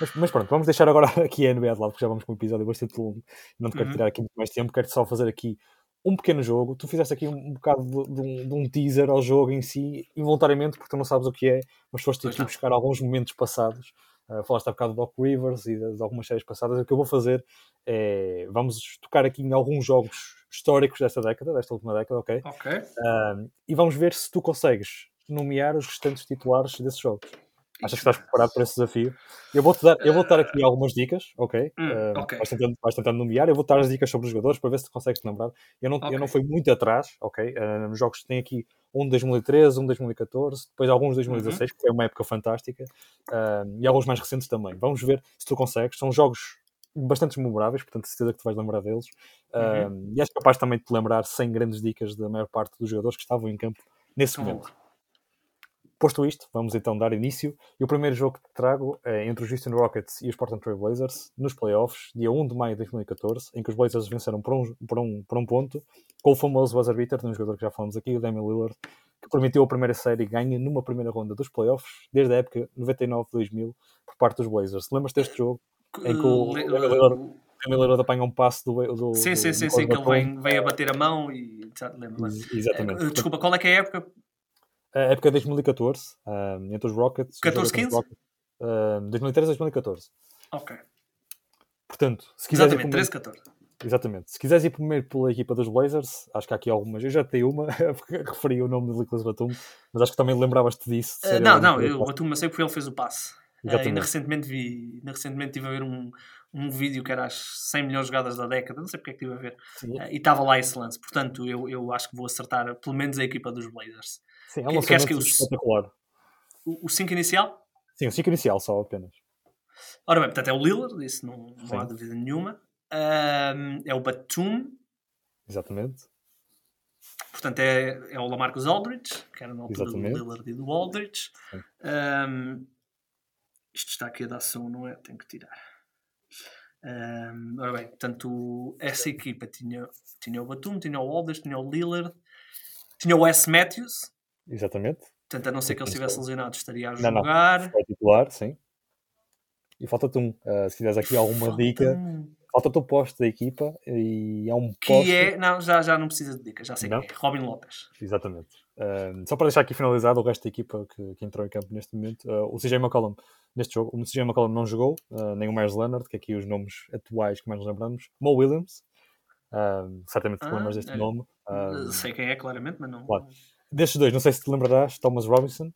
Mas, mas, pronto, vamos deixar agora aqui a NBA de lado, porque já vamos com um episódio bastante longo. Não te quero uhum. tirar aqui muito mais tempo, quero só fazer aqui um pequeno jogo. Tu fizeste aqui um, bocado de, de, um, de, um, teaser ao jogo em si, involuntariamente, porque tu não sabes o que é, mas foste aqui buscar alguns momentos passados. Uh, falaste há bocado do Doc Rivers e de, de, algumas séries passadas. O que eu vou fazer é. Vamos tocar aqui em alguns jogos históricos desta década, desta última década, ok? Ok. Uh, e vamos ver se tu consegues nomear os restantes titulares desses jogos. Achas que estás preparado para esse desafio? Eu vou-te dar, eu vou dar aqui eh, algumas dicas, ok? Hum, uh, okay. Vais, tentando, vais tentando nomear, eu vou dar as dicas sobre os jogadores para ver se consegues te lembrar. Eu não, okay. eu não fui muito atrás, ok? Uh, nos jogos tem aqui um de 2013, um de 2014, depois alguns de 2016, uhum. que foi uma época fantástica, uh, e alguns mais recentes também. Vamos ver se tu consegues. São jogos bastante memoráveis, portanto, certeza que tu vais lembrar deles. Uhum. e és capaz também de te lembrar sem grandes dicas da maior parte dos jogadores que estavam em campo nesse então, momento. Posto isto, vamos então dar início. E o primeiro jogo que trago é entre os Houston Rockets e os Portland Trail Blazers, nos playoffs, dia 1 de maio de 2014, em que os Blazers venceram por um, por um, por um ponto, com o famoso buzzer beater de um jogador que já falamos aqui, o Damian Lillard, que permitiu a primeira série ganha numa primeira ronda dos playoffs, desde a época 99-2000, por parte dos Blazers. Lembras deste jogo? Em que o Damian Lillard, Damian Lillard apanha um passe do, do Sim, sim, sim, sim que ele vem, vem a bater a mão e... Exatamente. Desculpa, qual é que é a época? A época de 2014, um, entre os Rockets. 14, 15? Rockets, um, 2013 2014. Ok. Portanto, se quiseres. Exatamente, 13, 14. Exatamente. Se quiseres ir primeiro pela equipa dos Blazers, acho que há aqui algumas. Eu já tenho uma, referi o nome de Nicholas Batum, mas acho que também lembravas-te disso. Uh, não, não, eu, o Batum eu sei porque ele fez o passe. Uh, ainda recentemente vi, ainda recentemente estive a ver um, um vídeo que era as 100 melhores jogadas da década, não sei porque é que estive a ver, uh, e estava lá esse lance. Portanto, eu, eu acho que vou acertar pelo menos a equipa dos Blazers. Sim, é um que, que, que espetacular. O 5 inicial? Sim, o 5 inicial só apenas. Ora bem, portanto é o Lillard, isso não, não há dúvida nenhuma. Um, é o Batum. Exatamente. Portanto é, é o Lamarcus Aldridge, que era na altura Exatamente. do Lillard e do Aldridge. Um, isto está aqui a dar som, não é? Tenho que tirar. Um, ora bem, portanto, essa equipa tinha, tinha o Batum, tinha o Aldridge, tinha o Lillard, tinha o S. Matthews, Exatamente. Portanto, a não ser que ele estivesse lesionado, estaria a jogar. Não, não. titular, sim. E falta-te um. Uh, se quiseres aqui alguma falta dica, falta-te o posto da equipa e é um posto. Que é. Não, já, já não precisa de dica, já sei não? que é. Robin Lopes. Exatamente. Uh, só para deixar aqui finalizado o resto da equipa que, que entrou em campo neste momento, uh, o CJ McCollum neste jogo, o CJ McCollum não jogou, nem o Myers Leonard, que é aqui os nomes atuais que mais nos lembramos, Mo Williams, certamente te ah, lembras deste é. nome. sei quem é, claramente, mas não. Claro. Destes dois, não sei se te lembrarás, Thomas Robinson.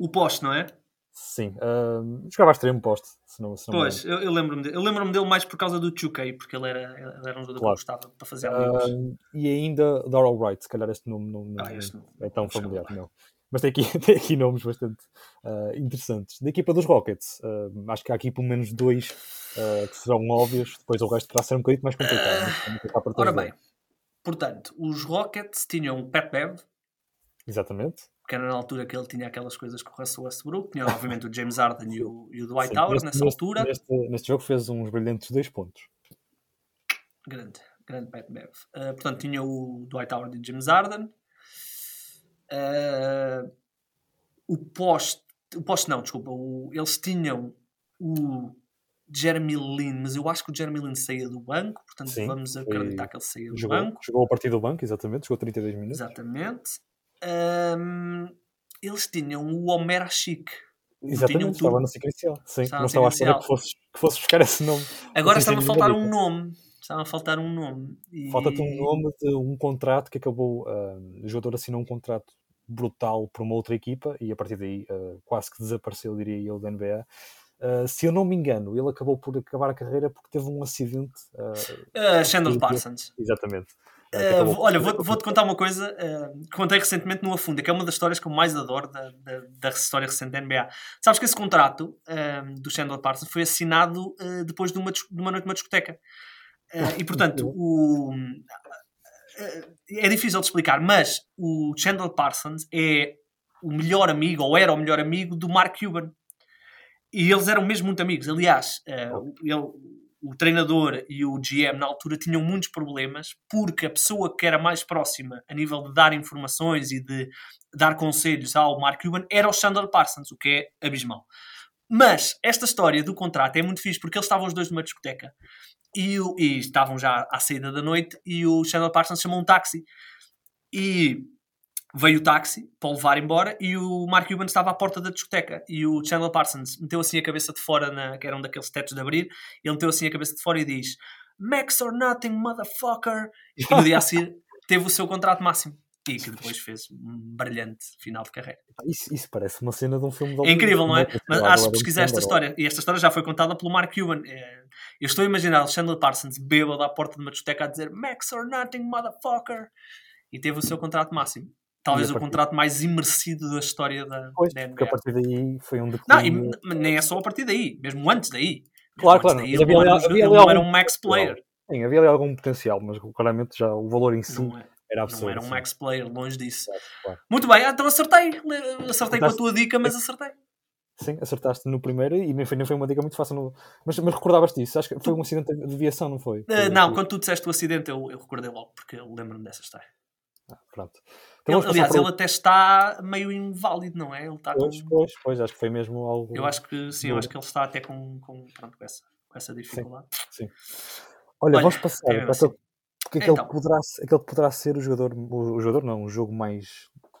O poste, não é? Sim, uh, jogava a extremo poste. Se não, se não pois, eu, eu lembro-me dele. Eu lembro-me dele mais por causa do 2K, porque ele era, ele era um jogador claro. que gostava para fazer uh, E ainda Doral Wright, se calhar este nome não, ah, este é tão familiar. Não. Mas tem aqui, tem aqui nomes bastante uh, interessantes. Da equipa dos Rockets, uh, acho que há aqui pelo menos dois uh, que serão óbvios, depois o resto terá ser um bocadinho mais complicado. Ora bem, portanto, os Rockets tinham Pat Bev, Exatamente. Porque era na altura que ele tinha aquelas coisas com o Russell Westbrook, tinha obviamente o James Harden e o, e o Dwight Sim, Howard nessa neste, altura. Neste, neste, jogo fez uns brilhantes dois pontos. Grande, grande Pat Bev. Uh, portanto, tinha o Dwight Howard e o James Harden. Uh, o poste, o poste não, desculpa, o, eles tinham o Jeremy Lin, mas eu acho que o Jeremy Lin saía do banco, portanto Sim, vamos acreditar foi... que ele saía do jogou, banco. Jogou a partir do banco, exatamente, jogou 32 minutos. Exatamente um, eles tinham o Homer Chic. Exatamente, estava no sequencial. Sim, estava não estava a esperar que fosses, que fosses buscar esse nome. Agora estava a faltar um nome. Estava a faltar um nome. E... Falta-te um nome de um contrato que acabou. Uh, o jogador assinou um contrato brutal para uma outra equipa e a partir daí uh, quase que desapareceu, diria eu, da NBA. Uh, se eu não me engano, ele acabou por acabar a carreira porque teve um acidente. Uh, uh, Chandler Parsons. Exatamente. Uh, olha, vou-te vou contar uma coisa uh, que contei recentemente no Afunda, que é uma das histórias que eu mais adoro da, da, da história recente da NBA. Sabes que esse contrato uh, do Chandler Parsons foi assinado depois de uma, de uma noite numa discoteca. e portanto, o, é difícil de explicar, mas o Chandler Parsons é o melhor amigo, ou era o melhor amigo do Mark Cuban. E eles eram mesmo muito amigos. Aliás, ele o treinador e o GM na altura tinham muitos problemas porque a pessoa que era mais próxima a nível de dar informações e de dar conselhos ao Mark Cuban era o Chandler Parsons, o que é abismal. Mas esta história do contrato é muito fixe porque eles estavam os dois numa discoteca e, e estavam já à saída da noite e o Chandler Parsons chamou um táxi e veio o táxi para o levar embora e o Mark Cuban estava à porta da discoteca e o Chandler Parsons meteu assim a cabeça de fora, na, que era um daqueles tetos de abrir, ele meteu assim a cabeça de fora e diz Max or nothing, motherfucker! E no dia a seguir teve o seu contrato máximo. E que depois fez um brilhante final de carreira. Isso, isso parece uma cena de um filme de É incrível, não é? Mas acho que pesquisar esta história. E esta história já foi contada pelo Mark Cuban. É, eu estou a imaginar o Chandler Parsons bêbado à porta de uma discoteca a dizer Max or nothing, motherfucker! E teve o seu contrato máximo. Talvez o contrato mais imersido da história da, pois, da NBA. Porque a partir daí foi um Não, e nem é só a partir daí, mesmo antes daí. Claro, claro. Daí, ele, havia, havia, ele não era um max player. Sim, havia ali algum potencial, mas claramente já o valor em si não é, era absurdo. Não era um max player, longe disso. Claro, claro. Muito bem, então acertei. Acertei com a tua dica, mas acertei. Sim, acertaste no primeiro e nem foi, nem foi uma dica muito fácil. No... Mas, mas recordavas disso? Acho que foi um acidente de aviação, não foi? Uh, não, quando tu disseste o acidente, eu, eu recordei logo, porque eu lembro-me dessa história. Ah, pronto. Então, ele, aliás, ele até está meio inválido, não é? Ele está pois, com... pois, pois, acho que foi mesmo algo. Eu acho que sim, eu acho que ele está até com, com, pronto, com, essa, com essa dificuldade. Sim. sim. Olha, Olha, vamos passar é para assim. aquele, então. poderá, aquele que poderá ser o jogador, o, o jogador não, o jogo mais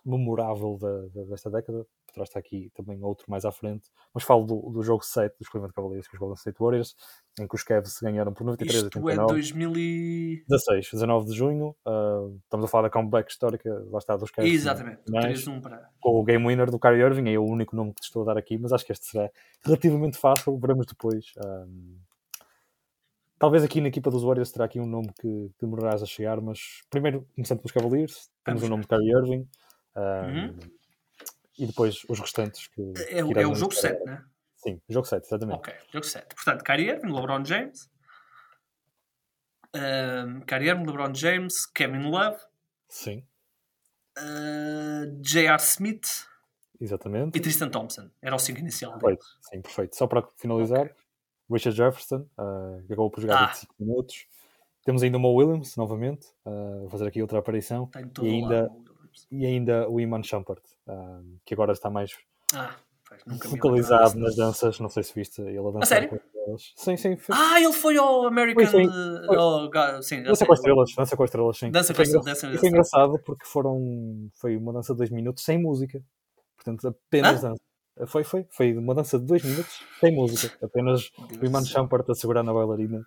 memorável da, da, desta década. Estar aqui também outro mais à frente. Mas falo do, do jogo 7 dos Cleveland Cavaliers com os Golden State Warriors, em que os Cavs ganharam por 93 Isto a 89. é 2000 16, 19 de junho. Uh, estamos a falar da comeback histórica, lá está, dos Cavs. Exatamente, mas, 3-1 para... Com o game winner do Kyrie Irving, é o único nome que te estou a dar aqui, mas acho que este será relativamente fácil, veremos depois. Um, talvez aqui na equipa dos Warriors terá aqui um nome que demorarás a chegar, mas primeiro, começando pelos Cavaliers, temos o nome de Kyrie Irving. Um, Uhum. E depois os restantes que. É, que o- é o jogo estar- 7, né? Sim, jogo 7, exatamente. Ok, jogo 7. Portanto, Kyrie Irving, LeBron James. Um, Kyrie Irving, LeBron James, Kevin Love, Sim, uh, J.R. Smith exatamente. e Tristan Thompson. Era o 5 inicial. Perfeito, sim, perfeito. Só para finalizar, Richard Jefferson, uh, que acabou por jogar Ah. 25 minutos. Temos ainda o Mo Williams, novamente, uh, vou fazer aqui outra aparição. Todo E ainda- lado. E ainda o Iman Shumpert, uh, que agora está mais Ah, focalizado nas danças. Não sei se viste ele a dançar sério? com as estrelas. Sim, sim. Foi... Ah, ele foi ao American. Foi, sim. Foi. ao ga- sim, Dança sei. com as estrelas, dança com as estrelas, sim. Dança com estrelas, dança- foi engraçado porque foram. Foi uma dança de dois minutos sem música. Portanto, apenas dança. Foi, foi. Foi uma dança de dois minutos sem música. Apenas o Iman Deus Shumpert a segurar na bailarina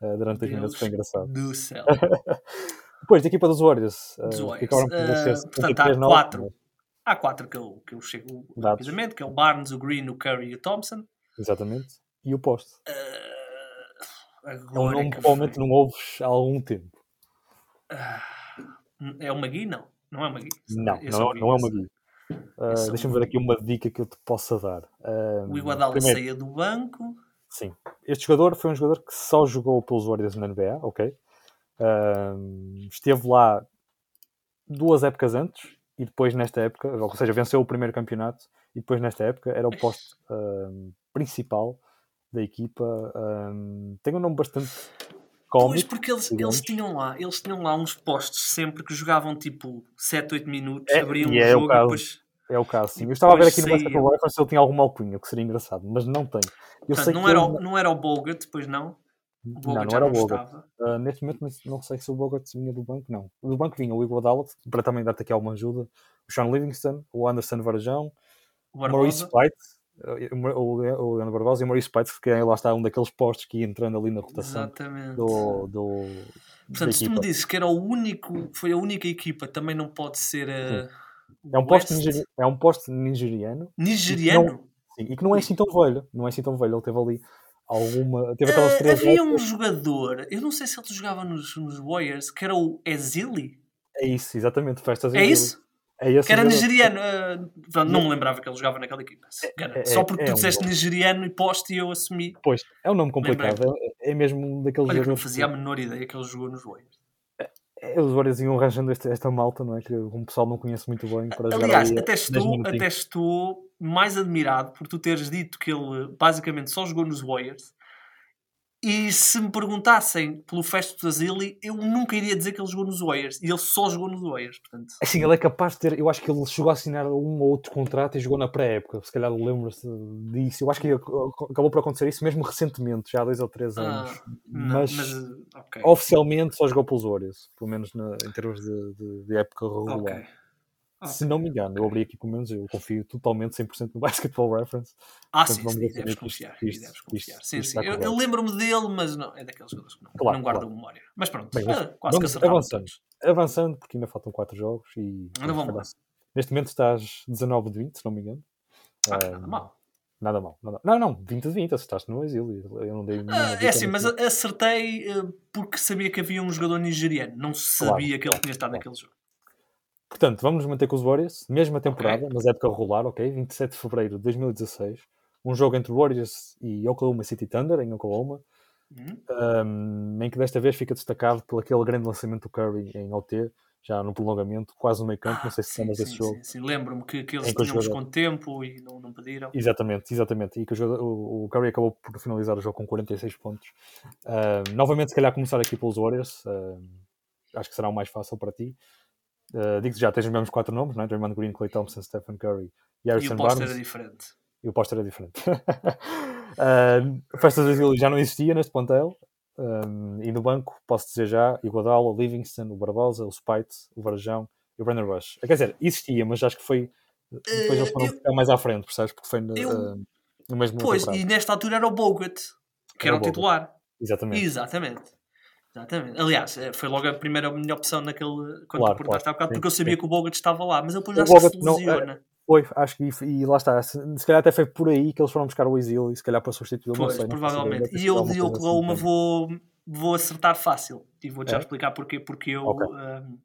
uh, durante dois Deus minutos. Foi engraçado. do céu. Depois, da equipa dos Warriors. uh, Dos Warriors. Uh, portanto, há 73-9, quatro. Há quatro que eu, que eu chego Dados. rapidamente, que é o Barnes, o Green, o Curry e o Thompson. Exatamente. E o poste. Uh, É um nome que provavelmente foi. não ouves há algum tempo. É o Magui? Não. Não é o Magui. Não, Esse não, ouvi, não é uma guia. Uh, Deixa-me ver aqui uma dica que eu te possa dar. Um, O Iguodala primeiro, saía do banco. Sim. Este jogador foi um jogador que só jogou pelos Warriors na NBA, ok? Um, esteve lá duas épocas antes e depois nesta época, ou seja, venceu o primeiro campeonato e depois nesta época era o poste um, principal da equipa. Um, tem um nome bastante Pois, cómico. porque eles, eles, tinham lá, eles tinham lá uns postos sempre que jogavam tipo 7, 8 minutos, É, abriam e o é o jogo e caso. depois. É o caso, sim. Eu estava a ver aqui no. Basketball Reference se ele tinha alguma alcunha, o que seria engraçado, mas não tem. Eu Portanto, sei não, que era, ele- o- não era o Bogut, depois não. Não, não era não o estava. Uh, neste momento não- não sei se o Bogut vinha do banco, não. Do banco vinha o Iguodala, para também dar-te aqui alguma ajuda, o Sean Livingston, o Anderson Varejão, O Maurice. Spite, uh, o, Leandro Barbosa e o Maurice Spite, que é, lá está um daqueles postos que ia entrando ali na rotação Exatamente. do, do, Portanto, se tu me dizes que era o único, foi a única equipa, também não pode ser a. É um, posto nigeri- é um posto nigeriano nigeriano. sim, e que não é assim tão velho. Não é assim tão velho. Ele teve ali alguma. Teve aquelas Ah, três. havia um jogador, eu não sei se ele jogava nos, nos Warriors, que era o Ezili. É isso, exatamente. Festas É isso? É Que era nigeriano. pronto, não me lembrava que ele jogava naquela equipa. é- Só porque é tu um disseste bom. nigeriano e poste e eu assumi. Pois, é um nome complicado. É, é mesmo um daqueles Olha não fazia a menor ideia que ele jogou nos Warriors. É, Os Warriors iam arranjando este- esta malta, não é? Que um pessoal não conhece muito bem para jogar Aliás, ali até 10 estou, até estou mais admirado por tu teres dito que ele basicamente só jogou nos Warriors E se me perguntassem pelo Festo Azili, eu nunca iria dizer que ele jogou nos Warriors. E ele só jogou nos Warriors. Portanto... Assim, ele é capaz de ter. Eu acho que ele chegou a assinar um ou outro contrato e jogou na pré-época. Se calhar lembra-se disso. Eu acho que acabou por acontecer isso mesmo recentemente, já há dois ou três ah, anos. Ah, não, mas, mas okay. oficialmente só jogou pelos Warriors. Pelo menos na, em termos de, de, de época regular. Okay. Okay. Se não me engano, eu abri aqui pelo menos, eu confio totalmente 100% no Basketball Reference. Ah, Portanto, sim, sim, deves confiar. Isto, deves confiar. Isto, sim, isto sim. Eu, eu lembro-me dele, mas não, é daqueles jogadores que não, claro, não guardam claro. memória. Mas pronto, Bem, mas, ah, quase que avançando. Avançando, porque ainda faltam 4 jogos e. Ainda vamos lá. Neste momento estás 19 de 20, se não me engano. Ah, um, nada mal. Nada mal. Nada... Não, não, 20 de 20, acertaste no exílio. Eu não dei ah, É assim, mas acertei uh, porque sabia que havia um jogador nigeriano. Não sabia claro, que ele tinha estado naquele jogo. Portanto, vamos nos manter com os Warriors, mesma temporada, okay. mas época regular, ok? 27 de fevereiro de 2016. Um jogo entre Warriors e Oklahoma City Thunder, em Oklahoma, uhum. um, em que desta vez fica destacado por aquele grande lançamento do Curry em OT, já no prolongamento, quase no meio campo. Ah, não sei se lembras desse jogo. Sim, sim. Lembro-me que, que eles tinham jogador... com tempo e não, não pediram. Exatamente, exatamente. E que o, jogador, o, o, Curry acabou por finalizar o jogo com 46 pontos. Uh, novamente, se calhar, começar aqui pelos Warriors. Uh, acho que será o mais fácil para ti. Uh, Digo-te já, tens os mesmos quatro nomes, não é? Draymond Green, Clay Thompson, Stephen Curry e Harrison Barnes. E o póster era diferente. E o póster era diferente. uh, Festas do já não existia neste plantel. Um, e no banco, posso dizer já, Iguodala, Livingston, o Barbosa, o Spite, o Varejão e o Brandon Rush. Quer dizer, existia, mas acho que foi. Depois eles foram ficar mais à frente, percebes? Porque foi no, eu... uh, no mesmo Pois, temporada. e nesta altura era o Bogut, que era, era o, o titular. Exatamente. Exatamente. Exatamente. Aliás, eh, foi logo a primeira minha opção naquele, quando claro, perguntaste claro. há bocado, porque eu sabia sim. que o Bogut estava lá, mas ele depois já se lesiona. É, foi, acho que e, lá está. Se, se, calhar até foi por aí que eles foram buscar o Exil e se calhar para substituir o sei, provavelmente. e eu Oklahoma assim, vou, vou acertar fácil e vou-te é? já explicar porquê. Porque eu, okay. um,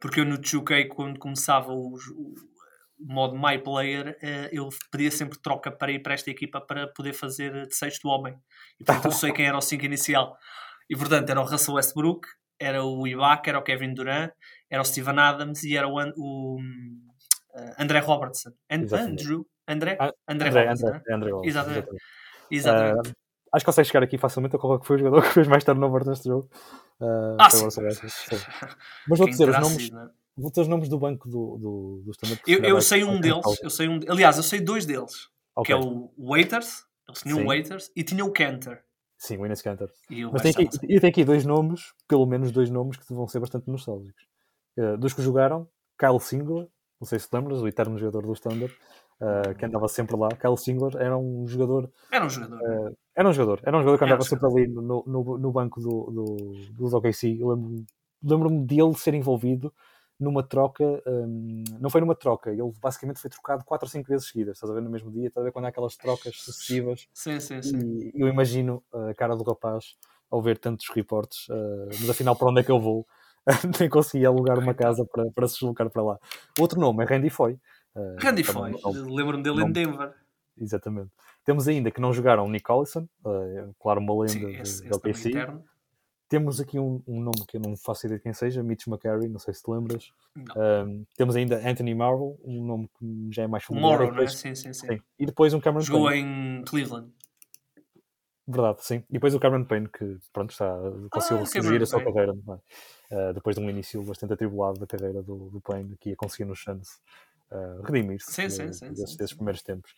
porque eu no 2K, quando começava o, o modo My Player, eu pedia sempre troca para ir para esta equipa para poder fazer de sexto homem. E portanto eu sei quem era o 5 inicial. E portanto era o Russell Westbrook, era o Ibaka, era o Kevin Durant, era o Steven Adams e era o, o uh, André Robertson. And, Andrew? André? Ah, André, André Robertson. André, André, André Exatamente. Exatamente. Uh, acho que consegue chegar aqui facilmente a qual que foi o jogador que fez mais turnover neste jogo. Uh, ah, sim. Mas vou dizer os nomes. Né? Vou ter os nomes do banco do, do, do stand Eu, eu sei um deles. Eu sei um, aliás, eu sei dois deles. Okay. Que é o Waiters. Eles tinham o Waiters e tinha o Cantor. Sim, o Ines Cantor. Mas tem aqui, eu tenho aqui dois nomes, pelo menos dois nomes, que vão ser bastante nostálgicos. Uh, dos que jogaram, Kyle Singler, não sei se lembras, o eterno jogador do Standard, uh, que andava sempre lá. Kyle Singler era um jogador. Era um jogador. Uh, era um jogador. Era um jogador que andava sempre ali no, no, no banco do, do, dos OKC. Lembro-me lembro dele ser envolvido numa troca, um, não foi numa troca, ele basicamente foi trocado 4 ou 5 vezes seguidas, estás a ver no mesmo dia, estás a ver quando há aquelas trocas sucessivas. Sim, sim, sim. E eu imagino a cara do rapaz ao ver tantos reportes, uh, mas afinal para onde é que eu vou? Nem consegui alugar uma casa para, para se deslocar para lá. Outro nome é Randy Foy. Uh, Randy Foy, lembro-me dele nome... em Denver. Exatamente. Temos ainda que não jogaram Nick Collison, uh, claro, uma lenda Sim, esse, do LPC. Temos aqui um, um, nome que eu não faço ideia de quem seja, Mitch McCary, não sei se te lembras. Um, temos ainda Anthony Marvel, um nome que já é mais familiar. Morrow, né? Sim, sim, sim, sim. E depois um Cameron Jogou Payne. em Cleveland. Verdade, sim. E depois o Cameron Payne, que pronto, está, conseguiu ah, seguir a sua carreira. Uh, depois de um início bastante atribulado da carreira do, do Payne, que ia conseguir nos chance uh, redimir-se sim, sim, sim, desses, desses primeiros tempos.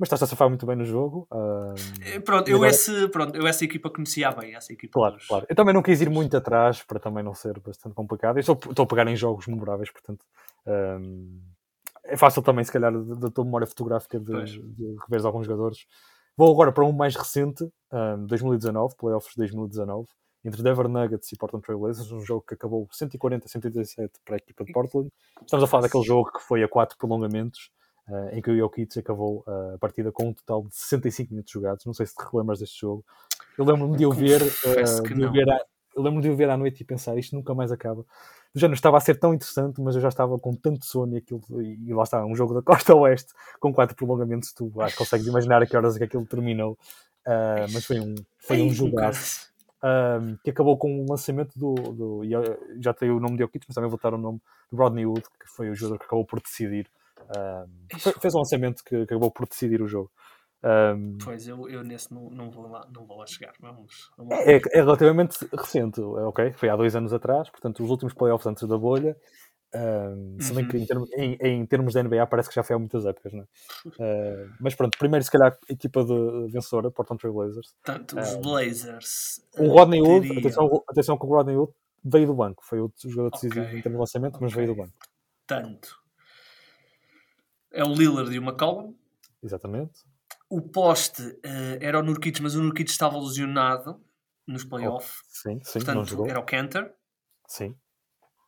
Mas está-se a safar muito bem no jogo. Uh, pronto, eu agora... esse, pronto, eu essa equipa conhecia bem. Essa equipa claro, dos... claro. Eu também não quis ir muito atrás para também não ser bastante complicado. Eu estou, estou a pegar em jogos memoráveis, portanto. Um, é fácil também, se calhar, da tua memória fotográfica de, de rever alguns jogadores. Vou agora para um mais recente, um, 2019, playoffs de 2019, entre Denver Nuggets e Portland Trail Blazers, um jogo que acabou 140-137 para a equipa de Portland. Estamos a falar daquele jogo que foi a quatro prolongamentos uh, em que o Jokic acabou uh, a partida com um total de 65 minutos jogados. Não sei se te relembras deste jogo. Eu lembro-me de ver, uh, de ver à, eu lembro de o ver à noite e pensar isto nunca mais acaba. Já não estava a ser tão interessante, mas eu já estava com tanto sono e, aquilo, e lá está, um jogo da costa oeste com quatro prolongamentos, tu acho, consegues imaginar a que horas é que aquilo terminou. Uh, mas foi um, foi um jogaço. Um, que acabou com o lançamento do, do já tenho o nome de Jokic, mas também vou o nome do Rodney Wood, que foi o jogador que acabou por decidir fez um lançamento que, que acabou por decidir o jogo. Um, pois, eu, eu nesse não, não, vou lá, não vou lá chegar. Vamos, vamos é, é, relativamente recente, ok? Foi há dois anos atrás, portanto, os últimos playoffs antes da bolha. Um, se bem que em termos, em, em termos de NBA parece que já foi há muitas épocas, não é? Uh, mas pronto, primeiro se calhar a equipa de vencedora, Portland Trail Blazers. Tanto os Blazers. O Rodney Hood, teria... atenção, atenção que o Rodney Hood veio do banco, foi o jogador decisivo okay. em termos de lançamento, okay. mas veio do banco. Tanto. É o Lillard e o McCollum. Exatamente. O poste uh, era o Nurkic, mas o Nurkic estava lesionado nos playoffs. Oh, sim, sim, Portanto, era o Cantor. Sim.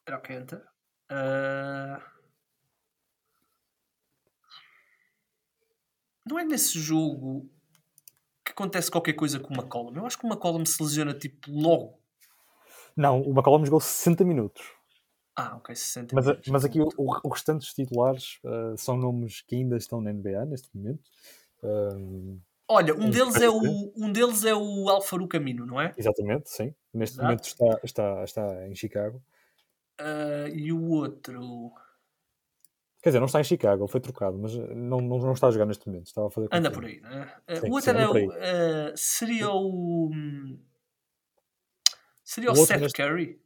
Era o Cantor. Uh... Não é nesse jogo que acontece qualquer coisa com o McCollum. Eu acho que o McCollum se lesiona tipo logo. Não, o McCollum jogou 60 minutos. Ah, ok, 60 mas. Mas aqui o, o restante dos titulares uh, são nomes que ainda estão na NBA neste momento. Um, Olha, um deles, é o, um deles é o Alfaru Camino, não é? Exatamente, sim. Neste Exato. momento está, está, está em Chicago. Uh, e o outro. Quer dizer, não está em Chicago, ele foi trocado, mas não, não, não está a jogar neste momento. Estava a fazer anda por aí, né? Sim, o outro sim, era o, uh, seria o. Seria o, o Seth neste... Curry?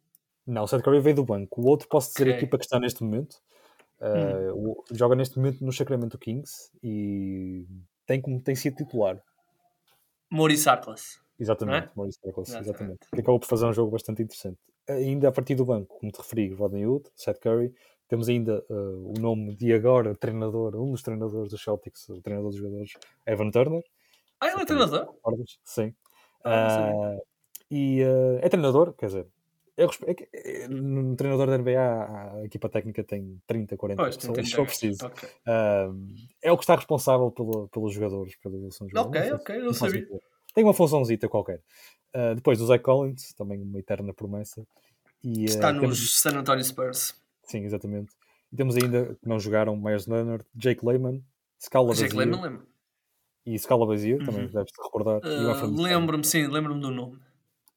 Não, o Seth Curry veio do banco. O outro, posso dizer, okay. a equipa que está neste momento. Uh, hum. Joga neste momento no Sacramento Kings e tem como tem sido titular. Maurice Atlas. Exatamente, é? Maurice Atlas, exatamente. exatamente. Que acabou por fazer um jogo bastante interessante. Ainda a partir do banco, como te referi, Rodney Hood, Seth Curry, temos ainda uh, o nome de agora treinador, um dos treinadores dos Celtics, o treinador dos jogadores, Evan Turner. Ah, ele é treinador? Sim. Ah, uh, e uh, é treinador, quer dizer, eu, é, é, no treinador da NBA a equipa técnica tem 30, 40 pois, pessoas, se preciso. Okay. é o que está responsável pelo, pelos jogadores, pela evolução dos jogadores. Ok, ok, não sabia. Tem uma funçãozita qualquer. Uh, depois o Zach Collins, também uma eterna promessa. E, está uh, nos temos... San Antonio Spurs. Sim, exatamente. E temos ainda que não jogaram Myers Leonard, Jake Lehman, Scala Jake Lehman, lembro. E Scala Bazier, uhum. também deves-te recordar. Uh, lembro-me, sim, lembro-me do nome.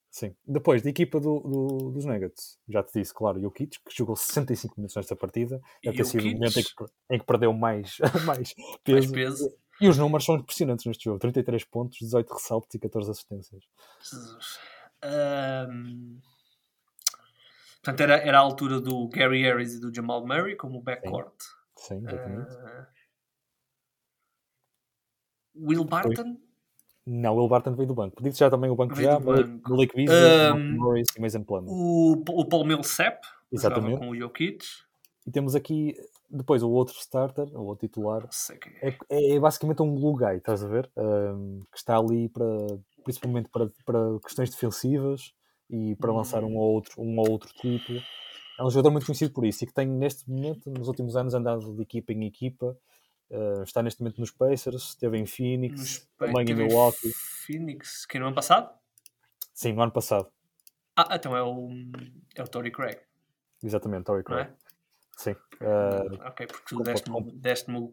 Sim. Depois, da equipa do, do, dos Nuggets, já te disse, claro, Jokic, que jogou 65 minutos nesta partida. Deve ter sido o momento em que, em que perdeu mais, mais peso. Mais peso. E os números são impressionantes neste jogo: 33 pontos, 18 ressaltos e 14 assistências. Jesus. Um... Portanto, era, era a altura do Gary Harris e do Jamal Murray como backcourt. Sim, Sim exatamente. Uh... Will Barton? Foi. Não, o Barton veio do banco. Disse já também o banco veio já. Blake Beasley, um, Morris e Mason Plumlee. O, o Paul Millsap, Exatamente. com o Jokic. E temos aqui, depois, o outro starter, o outro titular. É. É, é, basicamente um glue guy, estás a ver? Um, que está ali para, principalmente para, para questões defensivas e para lançar um ou outro, um ou outro tipo. É um jogador muito conhecido por isso e que tem, neste momento, nos últimos anos, andado de equipa em equipa Uh, está neste momento nos Pacers, esteve em Phoenix, também em Milwaukee. Phoenix, que no ano passado? Sim, no ano passado. Ah, então é o, é o Tory Craig. Exatamente, Tory Craig. É? Sim. Uh, ok, porque tu deste-me deste o,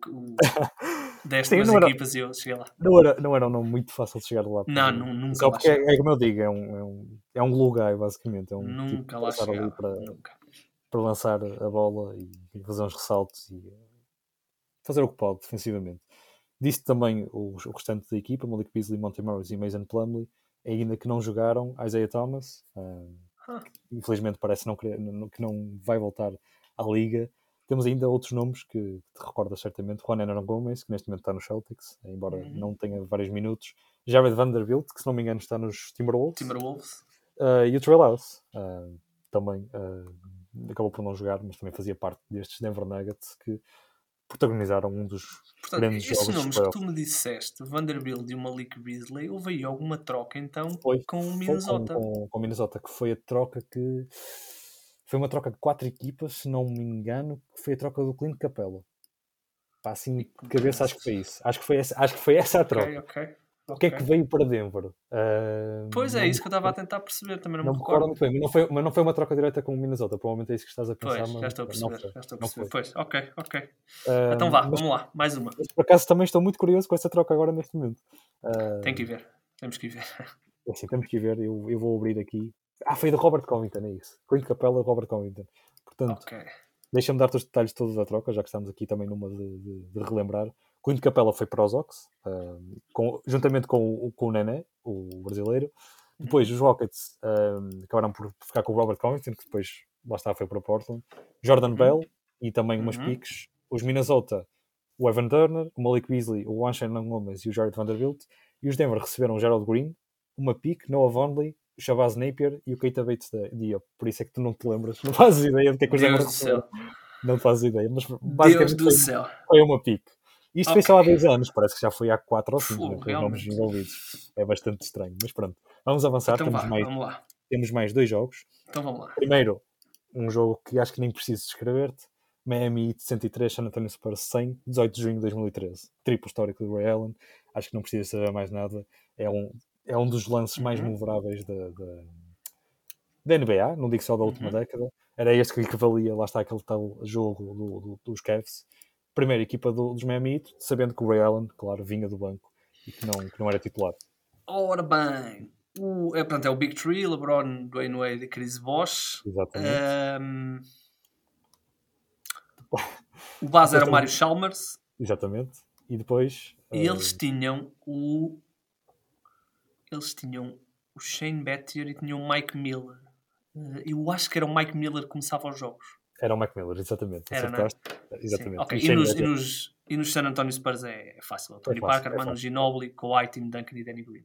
deste Sim, equipas e eu cheguei lá. Não era, não era um nome muito fácil de chegar lá. Não, não nunca Só porque é, é, como eu digo, é um, é um, é um guy, basicamente. É um nunca tipo lá chegar. Para, nunca. para lançar a bola e, e fazer uns ressaltos e fazer o que pode defensivamente. Disse também o, o restante da equipa, Malik Beasley, Monty Morris e Mason Plumley, ainda que não jogaram, Isaiah Thomas, uh, infelizmente parece não querer, não, que não vai voltar à liga. Temos ainda outros nomes que te recordas certamente, Juan Hernan Gomes, que neste momento está no Celtics, embora uhum. não tenha vários minutos, Jared Vanderbilt, que se não me engano está nos Timberwolves, Timberwolves. Uh, e o Trey House, uh, também acabou por não jogar, mas também fazia parte destes Denver Nuggets que protagonizaram um dos Portanto, grandes jogos. Esses nomes que tu me disseste, Vanderbilt e o Malik Beasley, houve aí alguma troca então foi, com o Minnesota? Com, com, com, o Minnesota, que foi a troca que. Foi uma troca de quatro equipas, se não me engano, que foi a troca do Clint Capella. Pá, assim, de cabeça acho que foi isso. Acho que foi essa, acho que foi essa a troca. Ok, ok. O que é que veio para Denver? Uh, pois é, isso que eu estava a tentar perceber, também não, não me recordo. muito bem, mas não, foi, mas não foi uma troca direta com o Minnesota, provavelmente é isso que estás a pensar. Pois, já estou a perceber, já estou a perceber. Pois, ok, ok. Uh, então vá, mas, vamos lá, mais uma. Mas por acaso também estou muito curioso com essa troca agora neste momento. Uh, Tem que ver, temos que ver. É assim, temos que ver, eu, eu vou abrir aqui. Ah, foi do Robert Covington, é isso. Clint Capella, Robert Covington. Portanto, okay. deixa-me dar-te os detalhes todos da troca, já que estamos aqui também numa de, de, de relembrar. Quinto Capela foi para os Ox, uh, com, juntamente com, o, com o Nené, o brasileiro. Depois os Rockets um, acabaram por ficar com o Robert Covington, que depois lá está, foi para Portland. Jordan uhum. Bell e também umas uhum. piques. Os Minnesota, o Evan Turner, o Malik Beasley, o Anshan Gomes e o Jared Vanderbilt. E os Denver receberam o Gerald Green, uma pique, Noah Vonley, o Shabazz Napier e o Keita Bates Diop. Por isso é que tu não te lembras, não fazes ideia do que é que os Denver. Não fazes ideia, mas basicamente Deus do foi, céu. foi uma pique. Isto okay. foi só há dois anos, parece que já foi há quatro ou cinco, né, com os nomes envolvidos. É bastante estranho, mas pronto. Vamos avançar, então temos, vá, mais, vamos temos mais dois jogos. Então vamos lá. Primeiro, um jogo que acho que nem preciso descrever-te. Miami 103, San Antonio Spurs 100, 18 de junho de 2013. Triplo histórico do Ray Allen. Acho que não precisa saber mais nada. É um, é um dos lances mais uhum. memoráveis da, da, da, NBA, não digo só da última uhum. década. Era este que equivalia, lá está aquele tal jogo do, do, dos Cavs. Primeira equipa do, dos Miami Heat, sabendo que o Ray Allen, claro, vinha do banco e que não, que não era titular. Ora bem, o, é, portanto, é o Big Tree, LeBron, Dwayne Wade e Chris Bosh. Exatamente. Um, o base era o Mário Chalmers. Exatamente. E depois. E uh... eles tinham o. Eles tinham o Shane Battier e tinham o Mike Miller. Uh, eu acho que era o Mike Miller que começava os jogos. Era o Mike Miller, exatamente. Era, não é? Exatamente. Okay. E, nos, e, nos, e, nos, San Antonio Spurs é, é fácil. Tony é fácil, Parker, é Manu Ginobili, Kawhi, Tim Duncan e Danny Green.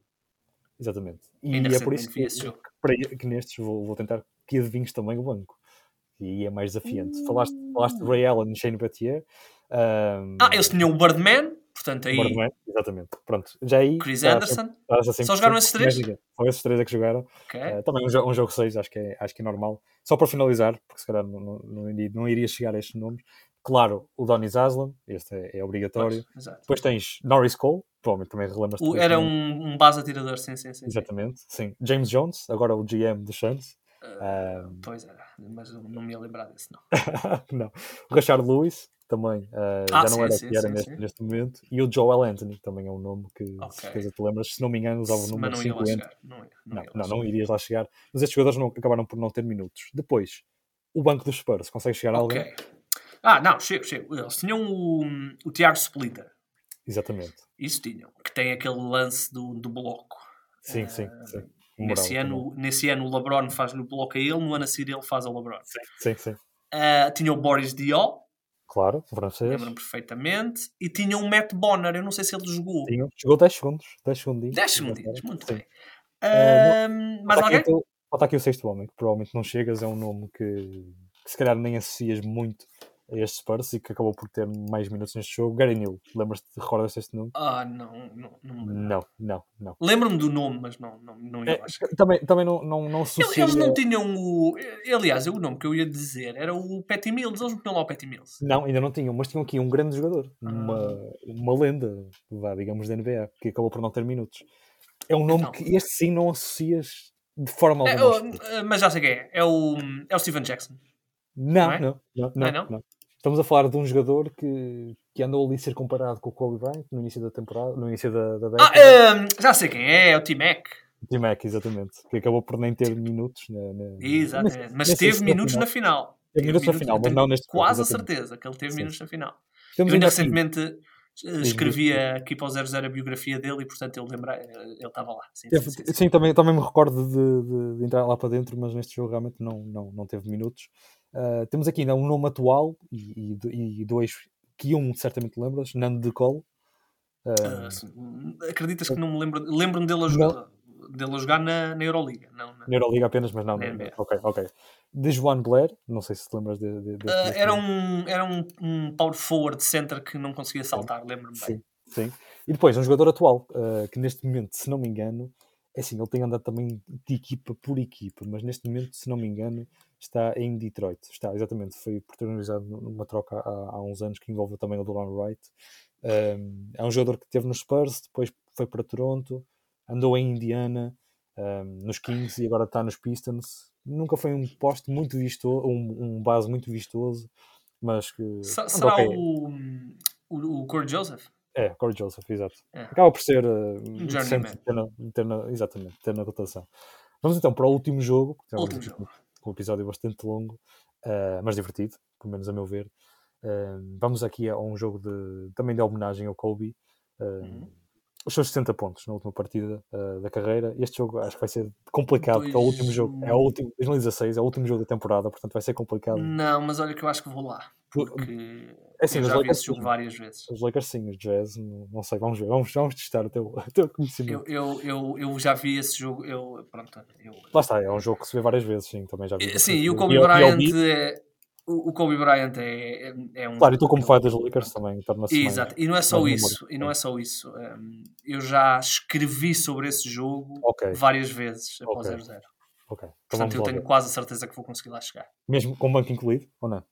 Exatamente. E Ainda é por isso que, que, que, que nestes vou, vou, tentar que adivinhes também o banco. E é mais desafiante. Falaste, falaste de Ray Allen e Shane Battier. Um, ah, eles tinham o Birdman, portanto aí. Exatamente. Pronto, já aí. Chris Anderson. Assim, Só jogaram esses três? Só esses três é que jogaram. Okay. Uh, também um, um jogo 6, acho que, é, acho que é normal. Só para finalizar, porque se calhar não, não, não, não iria chegar a estes nomes. Claro, o Donny Zaslan, este é, é obrigatório. Pois, Depois tens Norris Cole, provavelmente também relembras Era um, um base atirador, sim, sim, sim. Exatamente, sim. James Jones, agora o GM do Suns. Uh, um... Pois era, mas não me ia lembrar desse, não. não. O Rashard Lewis, também, uh, ah, já sim, não era o que era sim, neste, sim. neste momento. E o Joel Anthony, também é um nome que, okay. certeza te lembras, se não me engano, usava o número 50. Não, não, não, não, não, irias lá chegar. Mas estes jogadores não, acabaram por não ter minutos. Depois, o banco dos Spurs, consegue chegar a okay. alguém? Ah, não, chego, chego. Eles tinham o, o Tiago Splitter. Exatamente. Isso tinham. Que tem aquele lance do, do bloco. Sim, sim, uh, sim. Nesse ano, nesse ano o LeBron faz-lhe o bloco a ele, no ano a seguir ele faz ao LeBron. Sim, sim. sim. Uh, tinha o Boris Diol. Claro, francês. Lembro-me perfeitamente. E tinha o Matt Bonner, eu não sei se ele jogou. Tinha. Jogou 10 segundos. 10 segundinhos. 10 segundinhos, muito sim. bem. Uh, alguém? Aqui, falta aqui o sexto homem, que provavelmente não chegas, é um nome que, que se calhar nem associas muito este Spurs e que acabou por ter mais minutos neste jogo. Gary Neal, lembras-te, recordas este nome? Ah, não, não, não. Não, não, não. Lembro-me do nome, mas não, não, não ia é, Também, também não, não, não associaria... Eles não tinham o... Aliás, o nome que eu ia dizer era o Patty Mills, eles não tinham lá o Patty Mills. Não, ainda não tinham, mas tinham aqui um grande jogador, ah. uma, uma lenda, vá, digamos, da NBA, que acabou por não ter minutos. É um nome não. que este sim não associas de forma é, alguma. É, mas já sei quem é. É o, é o Steven Jackson. Não, não, é? não, não, não, não? não. Estamos a falar de um jogador que, que andou ali a ser comparado com o Kobe Bryant no início da temporada, no início da, da década. Ah, um, já sei quem é, é o T-Mac. T-Mac, exatamente. Que acabou por nem ter minutos. Na, na... Exatamente. Mas teve minutos na final. Teve minutos na final, mas não neste Quase a certeza que ele teve Sim. minutos na final. Temos Eu ainda recentemente eh, escrevia aqui para o 00 a biografia dele e portanto ele lembra, ele estava lá. Sim, sim, sim, sim, também, também me recordo de, de, de, entrar lá para dentro, mas neste jogo realmente não, não, não teve minutos. Uh, temos aqui ainda um nome atual e, e, e dois que um certamente lembras, Nando de Cole. Uh, uh, acreditas que não me lembro? Lembro-me dele a jogar, dele a jogar na, na Euroliga. Não, na... na Euroliga apenas, mas não. Na ok, ok. De Joan Blair, não sei se te lembras de, de, de, era um, era um, um power forward center que não conseguia saltar, lembro-me bem. Sim, sim. E depois, um jogador atual, que neste momento, se não me engano, é assim, ele tem andado também de equipa por equipa, mas neste momento, se não me engano, está em Detroit. Está, exatamente, foi protagonizado numa troca há, há uns anos que envolve também o Duran Wright. Um, é um jogador que teve nos Spurs, depois foi para Toronto, andou em Indiana, um, nos Kings e agora está nos Pistons. Nunca foi um poste muito vistoso, um, um base muito vistoso, mas que. será okay. o, o, o Corey Joseph? É, Corey Joseph, exato. É. Acaba por ser. Uh, um ter na, ter na, exatamente, ter na rotação. Vamos então para o último jogo. Último jogo um episódio bastante longo, uh, mas divertido, pelo menos a meu ver. Uh, vamos aqui a um jogo de, também de homenagem ao Kobe. Uh, uhum. Os seus 60 pontos na última partida da carreira. Este jogo acho que vai ser complicado, Dois... é o último jogo, é o último, 2016, é o último jogo da temporada, portanto vai ser complicado. Não, mas olha que eu acho que vou lá. Porque é assim, eu já vi esse jogo várias vezes. Os Lakers sim, os Jazz, não, sei, vamos ver, vamos, vamos testar o teu, o teu conhecimento. Eu, eu, eu, eu, já vi esse jogo, eu, pronto, eu... Lá está, é um jogo que se vê várias vezes, sim, também já vi. Sim, e o Kobe Bryant é o, Kobe Bryant é, é, é um. Claro, e tu, como fã dos Lakers, também torna-se. Exato, e não é só isso. E não é só isso. Um, eu já escrevi sobre esse jogo okay. várias vezes após okay. 0-0. Okay. Então Portanto, eu tenho quase a certeza que vou conseguir lá chegar. Mesmo com o banco incluído ou não?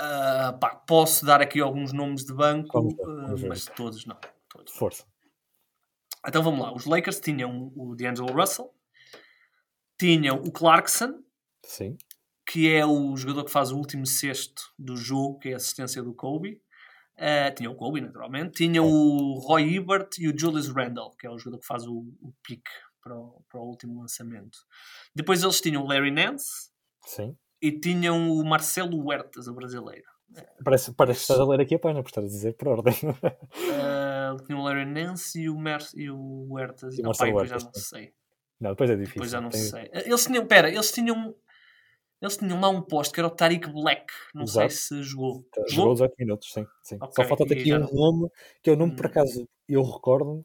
Uh, pá, posso dar aqui alguns nomes de banco, vamos uh, mas todos não. Todos. Força. Então vamos lá. Os Lakers tinham o D'Angelo Russell, tinham o Clarkson. Sim que é o jogador que faz o último sexto do jogo, que é a assistência do Kobe. Uh, tinha o Kobe, naturalmente. Tinha o Roy Ebert e o Julius Randle, que é o jogador que faz o, o pick para o, para o último lançamento. Depois eles tinham o Larry Nance. Sim. E tinham o Marcelo Huertas, o brasileiro. Parece, parece estar a ler aqui a página, por estar a dizer por ordem. uh, tinha o Larry Nance e o, Mer e o Huertas. E, o Marcelo Huertas, já não sei. Não, depois é difícil. Depois já não Tem... sei. Eles tinham, pera, eles tinham eles tinham lá um posto que era o Tariq Black. Não Exato. sei se jogou. Tá, jogou, jogou 18 minutos, sim. sim. Okay. Só falta aqui um nome, que é o nome, por hum. acaso, eu recordo,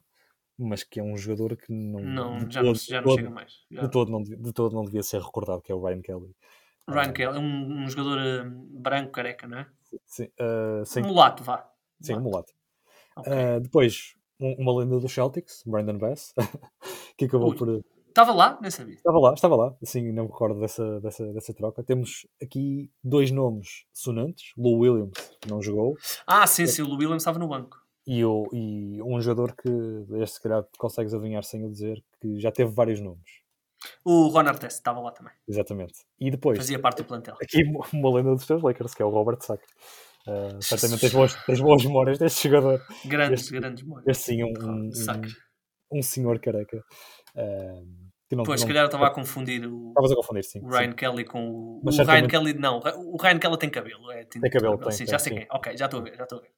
mas que é um jogador que não. Não, já, todo, não, já não chega mais. Já. De, todo não, de todo não devia ser recordado, que é o Ryan Kelly. Ryan uh, Kelly, um, um jogador uh, branco, careca, não é? Sim. Uh, sim. Um mulato, vá. Sim, um mulato. Okay. Uh, depois, um, uma lenda dos Celtics, Brandon Bass, que acabou Ui. por Estava lá? Nem sabia. Estava lá, estava lá. Assim, não me recordo dessa, dessa, dessa troca. Temos aqui dois nomes sonantes. Lou Williams, que não jogou. Ah, sim, sim. O Lou Williams estava no banco. E, o, e um jogador que, este se calhar consegues adivinhar sem eu dizer, que já teve vários nomes. O Ron Artest estava lá também. Exatamente. E depois... Fazia parte do plantel. Aqui uma lenda dos teus Lakers, que é o Robert Sack. Uh, certamente tens boas, tens boas memórias deste jogador. Grandes, este, grandes memórias. Este sim, um, um, um, um senhor careca. Uh, que não, pois, se calhar estava a confundir o, Estavas a confundir, sim, o Ryan sim. Kelly com o, Mas o Ryan Kelly. Não, o Ryan Kelly tem cabelo. É, tem, tem cabelo, tem, sim, tem, já sei sim. quem. Ok, já estou a ver, já estou a ver.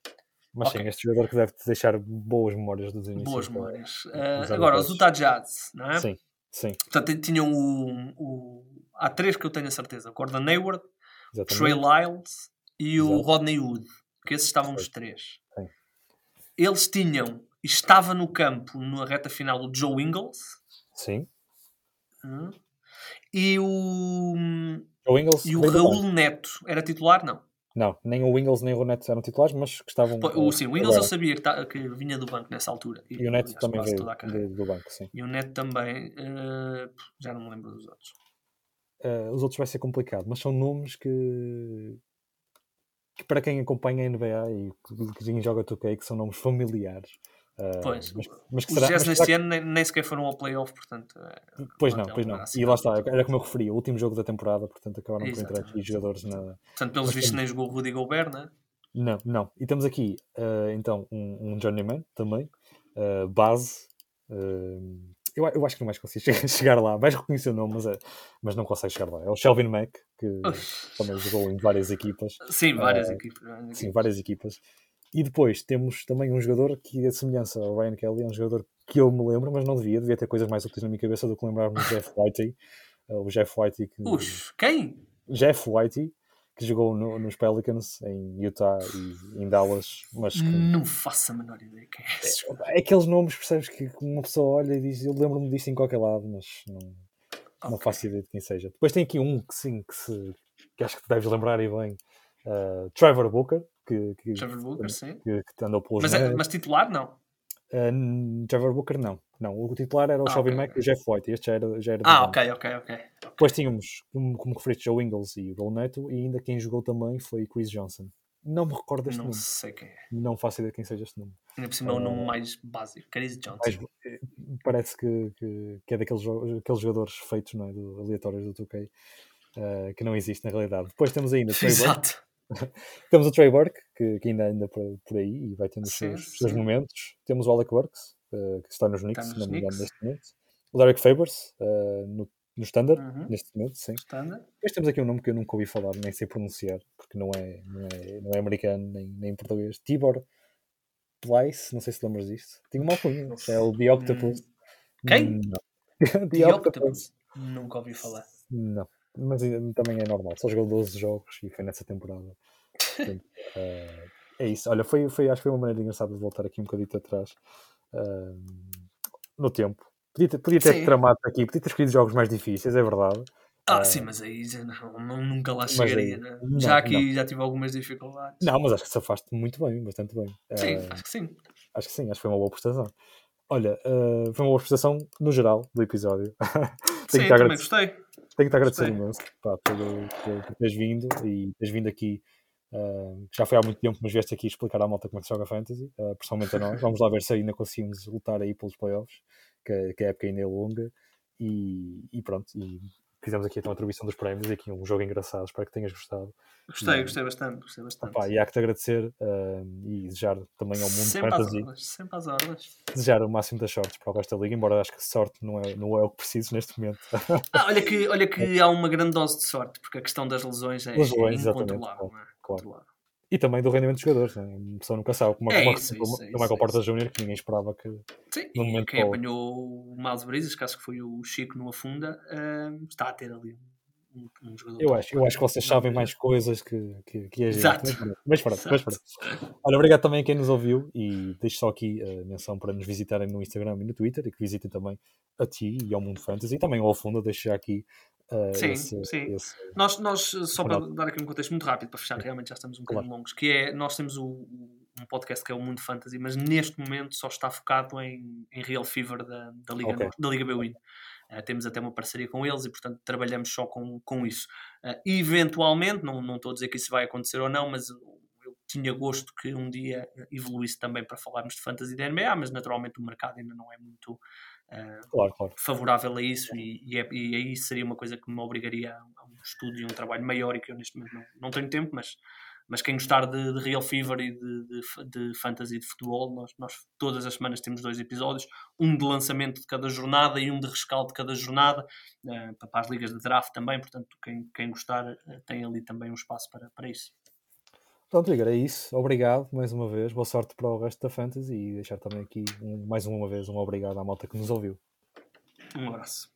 Mas okay. sim, este jogador que deve-te deixar boas memórias dos inícios. Boas memórias. Uh, agora, os Utah Jazz, não é? Sim, sim. Portanto, tinham o, o... Há três que eu tenho a certeza. Gordon Hayward, Trey Lyles e o Exato. Rodney Wood. Que esses estavam sim. os três. Sim. Eles tinham... Estava no campo, na reta final, o Joe Ingles. Sim. E o. O Ingles e o Raul Neto era titular? Não. Não, nem o Ingles nem o Neto eram titulares, mas que estavam. O, sim, o Ingles eu sabia que, tá, que, vinha do banco nessa altura. E, e o Neto também veio do, do, banco, sim. E o Neto também. Uh, já não me lembro dos outros. Uh, os outros vai ser complicado, mas são nomes que. que para quem acompanha a NBA e que, quem joga 2K, que são nomes familiares. Uh, pois, mas, mas que os será, Jazz neste ano nem, nem, sequer foram ao playoff, portanto. Eh, pois não, pois não. E lá está, era como eu referi, o último jogo da temporada, portanto acabaram por entrar aqui jogadores na. Portanto, pelos vistos, nem jogou o Rudy Gobert, não é? Não, não. E temos aqui uh, então um, um journeyman também, uh, base. eu, eu acho que não vais conseguir chegar lá. Vais reconhecer o nome, mas, é, mas não consegue chegar lá. É o Shelvin Mack, que também jogou em várias equipas. Sim, várias equipas. Sim, várias equipas. E depois temos também um jogador que, a semelhança ao Ryan Kelly, é um jogador que eu me lembro, mas não devia, devia ter coisas mais úteis na minha cabeça do que lembrar-me do Jeff Whitey. Uh, o Jeff Whitey. Que, Ux, quem? Jeff Whitey, que jogou no, nos Pelicans, em Utah e em Dallas. Mas que, não faço a menor ideia quem é esse. É, é aqueles nomes, percebes, que uma pessoa olha e diz: Eu lembro-me disto em qualquer lado, mas não, okay. não faço ideia de quem seja. Depois tem aqui um que sim, que, se, que acho que te deves lembrar e bem. Uh, Trevor Booker, que, que, Trevor Booker, sim. Que, que andou pelos mas, é, mas titular não? Uh, Trevor Booker não. Não, o titular era o ah, Shelby okay, Mack okay. e o Jeff White. Este já era, já era Ah, ok, ok, ok. Depois tínhamos, como, como referiste, Joe Ingles e o Gol Neto, e ainda quem jogou também foi Chris Johnson. Não me recordo deste não nome. Não sei quem é. Não faço ideia de quem seja este nome. Ainda por cima é o nome mais básico, Chris Johnson. Mais, eh, parece que, que, que, é daqueles aqueles jogadores feitos, não é? Do, aleatórios do 2K, uh, eh, que não existe na realidade. Depois temos ainda Exato. Temos o Trey Burke, que, que, ainda anda por, por aí e vai tendo os seus, momentos. Temos o Alec Burks, uh, que está nos Knicks, está nos não engano, neste momento. O Derek Favors, uh, no no Standard, uhum. neste momento, sim. Standard. Depois temos aqui um nome que eu nunca ouvi falar, nem sei pronunciar, porque não é, não é, não é americano nem, nem português. Tibor Place, não sei se lembras disto. Tinha uma alcunha, é o The Octopus. Quem? Não. The, The Octopus. Octopus. Nunca ouvi falar. Não, mas também é normal. Só jogou 12 jogos e foi nessa temporada. Portanto, uh, é isso. Olha, foi, foi, acho que foi uma maneira engraçada de voltar aqui um bocadinho atrás uh, no tempo. Podia ter, podia ter tramado aqui, podia ter escolhido jogos mais difíceis, é verdade. Ah, uh, sim, mas aí já não, não, nunca lá chegaria. Aí, né? não, já aqui não. já tive algumas dificuldades. Não, mas acho que se afaste muito bem, bastante bem. Sim, acho que sim. Acho que sim, acho que foi uma boa prestação. Olha, foi uma boa prestação no geral do episódio. Tenho sim, também gostei. Tenho que te agradecer imenso pá, por, por, por teres vindo e teres vindo aqui. Uh, já foi há muito tempo, mas vieste aqui explicar à malta como é que se joga Fantasy, uh, pessoalmente a nós. Vamos lá ver se ainda conseguimos lutar aí pelos playoffs, que, que a época ainda é longa. E, e pronto, e fizemos aqui então a atribuição dos prémios e aqui um jogo engraçado, espero que tenhas gostado. Gostei, e, gostei bastante, gostei bastante. Opa, e há que te agradecer uh, e desejar também ao mundo sempre fantasy. Às ordens, sempre às ordens. Desejar o máximo das sortes para esta liga, embora acho que sorte não é, não é o que preciso neste momento. Ah, olha que, olha que há uma grande dose de sorte, porque a questão das lesões é, lesões, é incontrolável. Claro, é? claro. E também do rendimento dos jogadores, né? a pessoa nunca sabe. Como, é como, isso, como, isso, como é que o Porta Júnior, que ninguém esperava que. Sim, no momento quem apanhou o Miles Brisas, que acho que foi o Chico no Afunda, uh, está a ter ali um, um jogador. Eu acho, eu acho que vocês sabem mais coisas que, que, que a gente. Exato. Mas pronto, mas pronto. Olha, obrigado também a quem nos ouviu e deixo só aqui a menção para nos visitarem no Instagram e no Twitter e que visitem também a ti e ao Mundo Fantasy e também ao Fundo, deixo já aqui. Uh, sim, esse, sim. Esse... Nós, nós, só para dar aqui um contexto muito rápido para fechar, realmente já estamos um bocadinho claro. longos, que é, nós temos o, um podcast que é o Mundo Fantasy, mas neste momento só está focado em, em Real Fever da, da Liga, okay. da Liga B-Win. Uh, temos até uma parceria com eles e, portanto, trabalhamos só com, com isso. Uh, eventualmente, não, não estou a dizer que isso vai acontecer ou não, mas eu tinha gosto que um dia evoluísse também para falarmos de fantasy da NBA, mas naturalmente o mercado ainda não é muito uh, claro, claro. favorável a isso e, e, é, e, aí seria uma coisa que me obrigaria a um estudo e um trabalho maior e que eu neste momento não, não tenho tempo, mas mas quem gostar de, de Real Fever e de, de, de, fantasy de futebol, nós, nós todas as semanas temos dois episódios, um de lançamento de cada jornada e um de rescaldo de cada jornada, uh, para as ligas de draft também, portanto quem, quem gostar uh, tem ali também um espaço para, para isso. Pronto, Igor, é isso. Obrigado mais uma vez. Boa sorte para o resto da Fantasy e deixar também aqui um, mais uma vez um obrigado à malta que nos ouviu. Um abraço.